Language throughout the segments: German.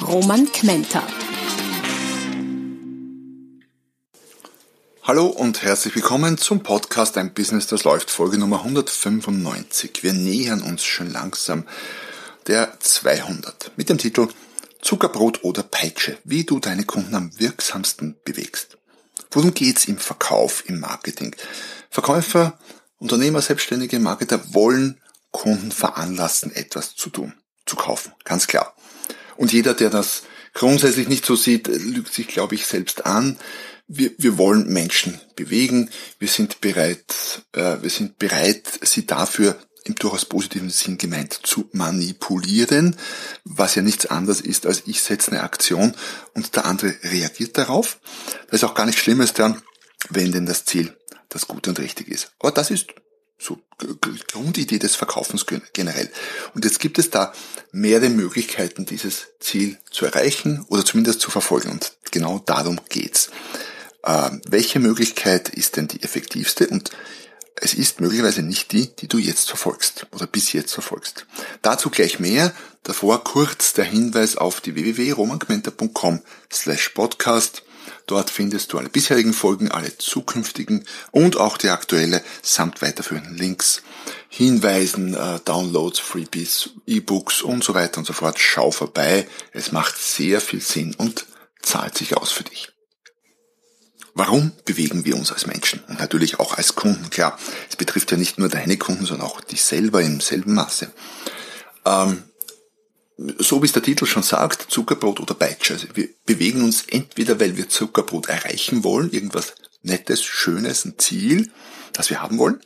Roman Kmenter. Hallo und herzlich willkommen zum Podcast Ein Business, das läuft, Folge Nummer 195. Wir nähern uns schon langsam der 200 mit dem Titel Zuckerbrot oder Peitsche, wie du deine Kunden am wirksamsten bewegst. Worum geht's im Verkauf, im Marketing? Verkäufer, Unternehmer, Selbstständige, Marketer wollen Kunden veranlassen, etwas zu tun, zu kaufen, ganz klar. Und jeder, der das grundsätzlich nicht so sieht, lügt sich, glaube ich, selbst an. Wir, wir wollen Menschen bewegen. Wir sind bereit, äh, wir sind bereit, sie dafür im durchaus positiven Sinn gemeint zu manipulieren, was ja nichts anderes ist, als ich setze eine Aktion und der andere reagiert darauf. Das ist auch gar nichts Schlimmes dann, wenn denn das Ziel das Gute und richtig ist. Aber das ist so Grundidee des Verkaufens generell. Und jetzt gibt es da mehrere Möglichkeiten, dieses Ziel zu erreichen oder zumindest zu verfolgen. Und genau darum geht's. Ähm, welche Möglichkeit ist denn die effektivste? Und es ist möglicherweise nicht die, die du jetzt verfolgst oder bis jetzt verfolgst. Dazu gleich mehr. Davor kurz der Hinweis auf die www.romangmenta.com slash podcast. Dort findest du alle bisherigen Folgen, alle zukünftigen und auch die aktuelle samt weiterführenden Links, Hinweisen, äh, Downloads, Freebies, E-Books und so weiter und so fort. Schau vorbei. Es macht sehr viel Sinn und zahlt sich aus für dich. Warum bewegen wir uns als Menschen und natürlich auch als Kunden? Klar, es betrifft ja nicht nur deine Kunden, sondern auch dich selber im selben Maße. Ähm, so wie es der Titel schon sagt, Zuckerbrot oder Peitsche. Also wir bewegen uns entweder, weil wir Zuckerbrot erreichen wollen, irgendwas Nettes, Schönes, ein Ziel, das wir haben wollen,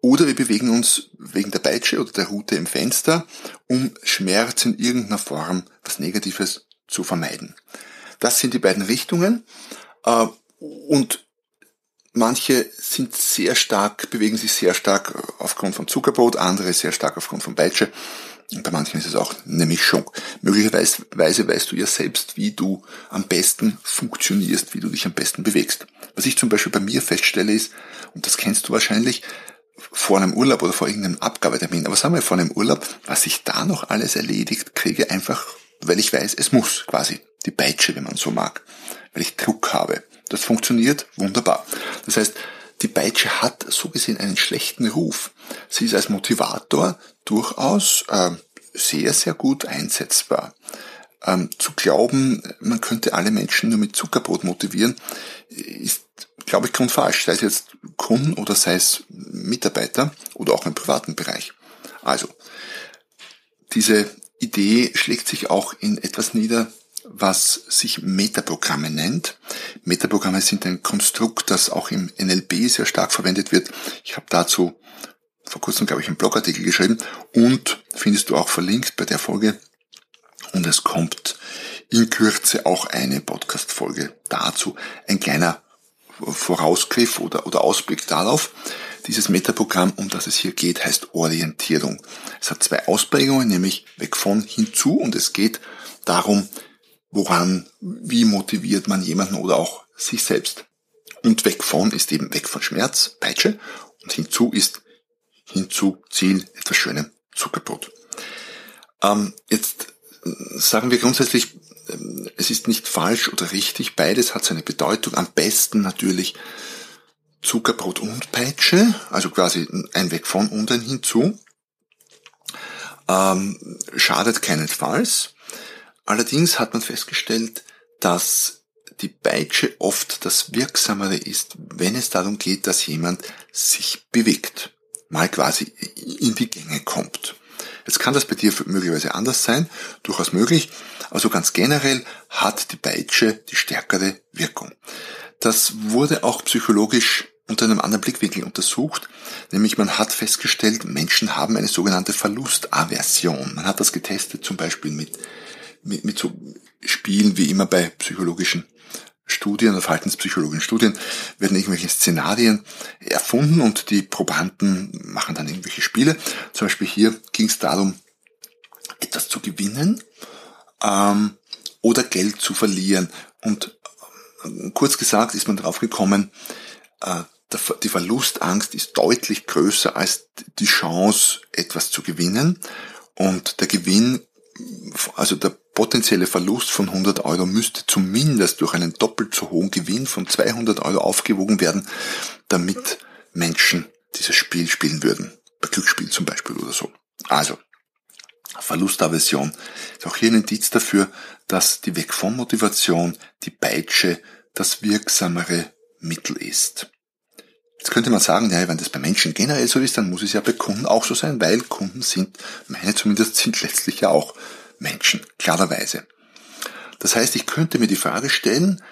oder wir bewegen uns wegen der Peitsche oder der Route im Fenster, um Schmerz in irgendeiner Form, was Negatives zu vermeiden. Das sind die beiden Richtungen. Äh, und manche sind sehr stark, bewegen sich sehr stark aufgrund von Zuckerbrot, andere sehr stark aufgrund von Peitsche. Bei manchen ist es auch eine Mischung. Möglicherweise weißt du ja selbst, wie du am besten funktionierst, wie du dich am besten bewegst. Was ich zum Beispiel bei mir feststelle ist, und das kennst du wahrscheinlich, vor einem Urlaub oder vor irgendeinem Abgabetermin, aber sagen wir vor einem Urlaub, was ich da noch alles erledigt kriege, einfach, weil ich weiß, es muss quasi. Die Peitsche, wenn man so mag. Weil ich Druck habe. Das funktioniert wunderbar. Das heißt, die Peitsche hat so gesehen einen schlechten Ruf. Sie ist als Motivator durchaus äh, sehr, sehr gut einsetzbar. Ähm, zu glauben, man könnte alle Menschen nur mit Zuckerbrot motivieren, ist, glaube ich, grundfalsch. Sei es jetzt Kunden oder sei es Mitarbeiter oder auch im privaten Bereich. Also, diese Idee schlägt sich auch in etwas nieder, was sich Metaprogramme nennt. Metaprogramme sind ein Konstrukt, das auch im NLP sehr stark verwendet wird. Ich habe dazu vor kurzem, glaube ich, einen Blogartikel geschrieben und findest du auch verlinkt bei der Folge. Und es kommt in Kürze auch eine Podcast-Folge dazu. Ein kleiner Vorausgriff oder, oder Ausblick darauf. Dieses Metaprogramm, um das es hier geht, heißt Orientierung. Es hat zwei Ausprägungen, nämlich weg von hinzu und es geht darum, woran, wie motiviert man jemanden oder auch sich selbst. Und weg von ist eben weg von Schmerz, Peitsche und hinzu ist hinzu Ziel etwas Schönem, Zuckerbrot. Ähm, jetzt äh, sagen wir grundsätzlich, ähm, es ist nicht falsch oder richtig, beides hat seine Bedeutung. Am besten natürlich Zuckerbrot und Peitsche, also quasi ein Weg von und ein hinzu. Ähm, schadet keinesfalls. Allerdings hat man festgestellt, dass die Peitsche oft das Wirksamere ist, wenn es darum geht, dass jemand sich bewegt, mal quasi in die Gänge kommt. Jetzt kann das bei dir möglicherweise anders sein, durchaus möglich, also ganz generell hat die Peitsche die stärkere Wirkung. Das wurde auch psychologisch unter einem anderen Blickwinkel untersucht, nämlich man hat festgestellt, Menschen haben eine sogenannte Verlustaversion. Man hat das getestet zum Beispiel mit mit, mit so Spielen wie immer bei psychologischen Studien oder verhaltenspsychologischen Studien werden irgendwelche Szenarien erfunden und die Probanden machen dann irgendwelche Spiele. Zum Beispiel hier ging es darum, etwas zu gewinnen ähm, oder Geld zu verlieren. Und äh, kurz gesagt ist man darauf gekommen, äh, die Verlustangst ist deutlich größer als die Chance, etwas zu gewinnen. Und der Gewinn, also der potenzielle Verlust von 100 Euro müsste zumindest durch einen doppelt so hohen Gewinn von 200 Euro aufgewogen werden, damit Menschen dieses Spiel spielen würden. Bei Glücksspiel zum Beispiel oder so. Also, Verlustaversion ist auch hier ein Indiz dafür, dass die Weg von Motivation, die Peitsche, das wirksamere Mittel ist. Jetzt könnte man sagen, ja, wenn das bei Menschen generell so ist, dann muss es ja bei Kunden auch so sein, weil Kunden sind, meine zumindest, sind letztlich ja auch Menschen, klarerweise. Das heißt, ich könnte mir die Frage stellen,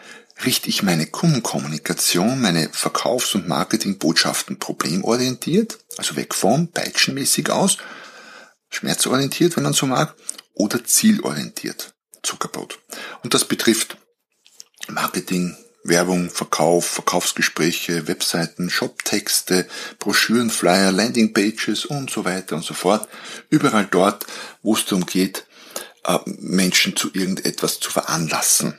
richte ich meine Kundenkommunikation, meine Verkaufs- und Marketingbotschaften problemorientiert, also weg vom peitschenmäßig aus, schmerzorientiert, wenn man so mag, oder zielorientiert, Zuckerbrot. Und das betrifft Marketing, Werbung, Verkauf, Verkaufsgespräche, Webseiten, Shoptexte, Broschüren, Flyer, Landingpages und so weiter und so fort. Überall dort, wo es darum geht, Menschen zu irgendetwas zu veranlassen,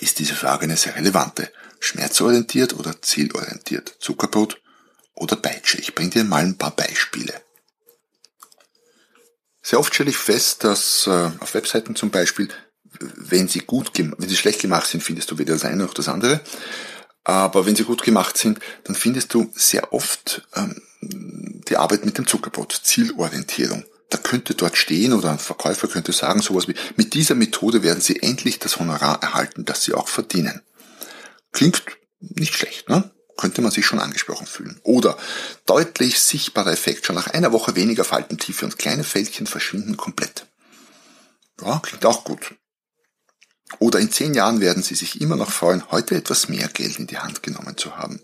ist diese Frage eine sehr relevante. Schmerzorientiert oder zielorientiert? Zuckerbrot oder Peitsche? Ich bringe dir mal ein paar Beispiele. Sehr oft stelle ich fest, dass äh, auf Webseiten zum Beispiel, wenn sie gut, wenn sie schlecht gemacht sind, findest du weder das eine noch das andere. Aber wenn sie gut gemacht sind, dann findest du sehr oft ähm, die Arbeit mit dem Zuckerbrot, Zielorientierung da könnte dort stehen oder ein Verkäufer könnte sagen sowas wie, mit dieser Methode werden Sie endlich das Honorar erhalten, das Sie auch verdienen. Klingt nicht schlecht, ne? Könnte man sich schon angesprochen fühlen. Oder deutlich sichtbarer Effekt. Schon nach einer Woche weniger Faltentiefe und kleine Fältchen verschwinden komplett. Ja, klingt auch gut. Oder in zehn Jahren werden Sie sich immer noch freuen, heute etwas mehr Geld in die Hand genommen zu haben.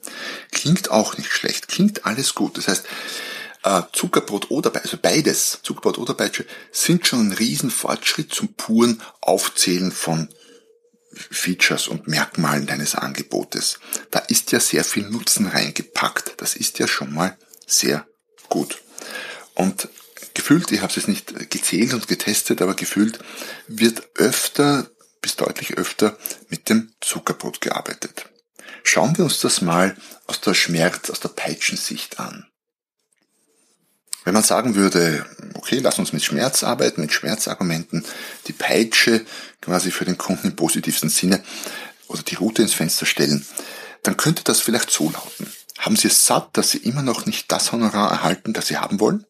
Klingt auch nicht schlecht. Klingt alles gut. Das heißt, äh, Zuckerbrot oder also beides, Zuckerbrot oder Peitsche, sind schon ein Riesenfortschritt zum puren Aufzählen von Features und Merkmalen deines Angebotes. Da ist ja sehr viel Nutzen reingepackt. Das ist ja schon mal sehr gut. Und gefühlt, ich habe es jetzt nicht gezählt und getestet, aber gefühlt wird öfter bis deutlich öfter mit dem Zuckerbrot gearbeitet. Schauen wir uns das mal aus der Schmerz, aus der Peitschensicht an. Wenn man sagen würde, okay, lass uns mit Schmerz arbeiten, mit Schmerzargumenten, die Peitsche quasi für den Kunden im positivsten Sinne oder die Route ins Fenster stellen, dann könnte das vielleicht so lauten. Haben Sie es satt, dass Sie immer noch nicht das Honorar erhalten, das Sie haben wollen?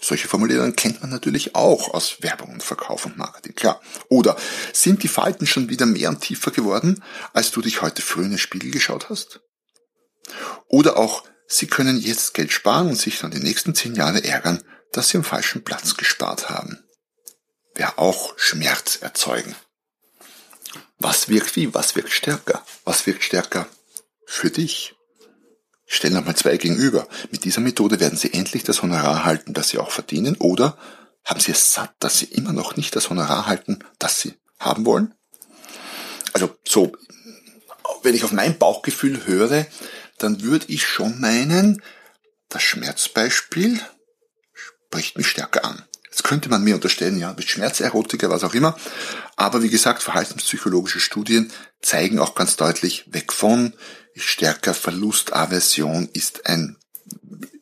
Solche Formulierungen kennt man natürlich auch aus Werbung und Verkauf und Marketing, klar. Oder sind die Falten schon wieder mehr und tiefer geworden, als du dich heute früh in den Spiegel geschaut hast? Oder auch, Sie können jetzt Geld sparen und sich dann die nächsten zehn Jahre ärgern, dass Sie am falschen Platz gespart haben. Wäre auch Schmerz erzeugen. Was wirkt wie? Was wirkt stärker? Was wirkt stärker für dich? Stell nochmal zwei gegenüber. Mit dieser Methode werden Sie endlich das Honorar halten, das Sie auch verdienen, oder haben Sie es satt, dass Sie immer noch nicht das Honorar halten, das Sie haben wollen? Also so, wenn ich auf mein Bauchgefühl höre, dann würde ich schon meinen, das Schmerzbeispiel spricht mich stärker an. Jetzt könnte man mir unterstellen, ja, mit Schmerzerotiker, was auch immer. Aber wie gesagt, verhaltenspsychologische Studien zeigen auch ganz deutlich, weg von, stärker Verlustaversion ist ein,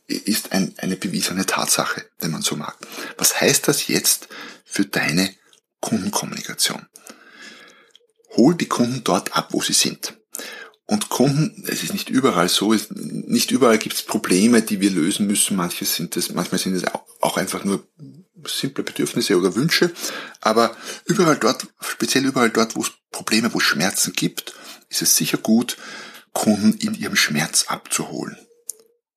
ist ein, eine bewiesene Tatsache, wenn man so mag. Was heißt das jetzt für deine Kundenkommunikation? Hol die Kunden dort ab, wo sie sind. Und Kunden, es ist nicht überall so, nicht überall gibt es Probleme, die wir lösen müssen. Manche sind es, manchmal sind es auch einfach nur simple Bedürfnisse oder Wünsche. Aber überall dort, speziell überall dort, wo es Probleme, wo es Schmerzen gibt, ist es sicher gut, Kunden in ihrem Schmerz abzuholen.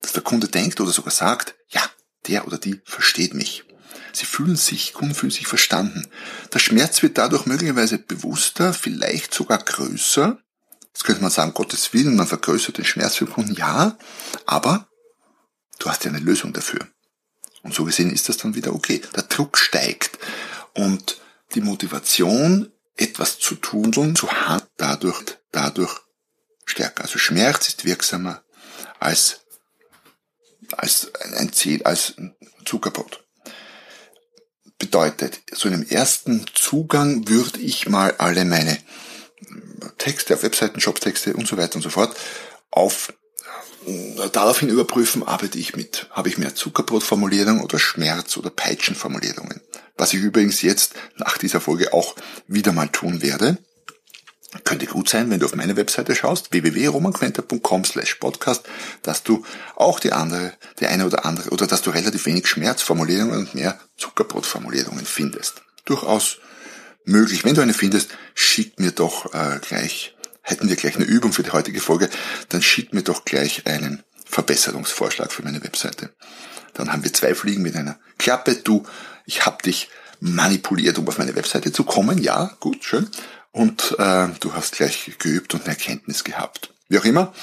Dass der Kunde denkt oder sogar sagt, ja, der oder die versteht mich. Sie fühlen sich, Kunden fühlen sich verstanden. Der Schmerz wird dadurch möglicherweise bewusster, vielleicht sogar größer, Jetzt könnte man sagen, Gottes Willen, man vergrößert den Schmerz für. Ja, aber du hast ja eine Lösung dafür. Und so gesehen ist das dann wieder okay. Der Druck steigt und die Motivation, etwas zu tun zu haben, dadurch, dadurch stärker. Also Schmerz ist wirksamer als, als ein Ziel, als ein Zuckerbrot. Bedeutet, so in einem ersten Zugang würde ich mal alle meine Texte auf Webseiten, Jobtexte und so weiter und so fort auf daraufhin überprüfen, arbeite ich mit, habe ich mehr Zuckerbrotformulierungen oder Schmerz- oder Peitschenformulierungen. Was ich übrigens jetzt nach dieser Folge auch wieder mal tun werde. Könnte gut sein, wenn du auf meine Webseite schaust, www.romanquenter.com slash podcast, dass du auch die andere, die eine oder andere, oder dass du relativ wenig Schmerzformulierungen und mehr Zuckerbrotformulierungen findest. Durchaus möglich. Wenn du eine findest, schick mir doch äh, gleich hätten wir gleich eine Übung für die heutige Folge, dann schick mir doch gleich einen Verbesserungsvorschlag für meine Webseite. Dann haben wir zwei Fliegen mit einer Klappe. Du, ich habe dich manipuliert, um auf meine Webseite zu kommen. Ja, gut, schön. Und äh, du hast gleich geübt und eine Erkenntnis gehabt. Wie auch immer.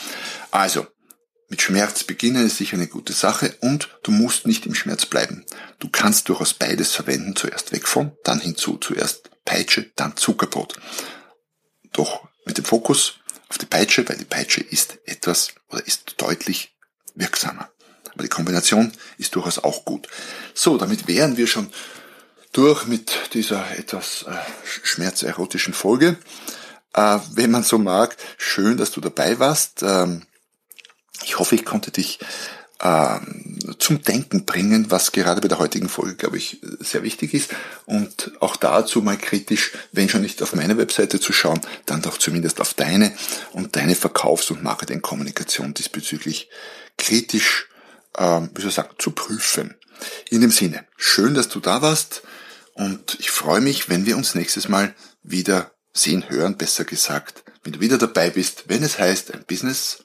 Also, mit Schmerz beginnen ist sicher eine gute Sache und du musst nicht im Schmerz bleiben. Du kannst durchaus beides verwenden. Zuerst weg von, dann hinzu. Zuerst Peitsche, dann Zuckerbrot. Doch mit dem Fokus auf die Peitsche, weil die Peitsche ist etwas oder ist deutlich wirksamer. Aber die Kombination ist durchaus auch gut. So, damit wären wir schon durch mit dieser etwas äh, schmerzerotischen Folge. Äh, wenn man so mag, schön, dass du dabei warst. Ähm, ich hoffe, ich konnte dich ähm, zum Denken bringen, was gerade bei der heutigen Folge, glaube ich, sehr wichtig ist. Und auch dazu mal kritisch, wenn schon nicht auf meine Webseite zu schauen, dann doch zumindest auf deine und deine Verkaufs- und Marketingkommunikation diesbezüglich kritisch, ähm, wie soll ich sagen, zu prüfen. In dem Sinne, schön, dass du da warst und ich freue mich, wenn wir uns nächstes Mal wieder sehen, hören, besser gesagt, wenn du wieder dabei bist, wenn es heißt, ein Business,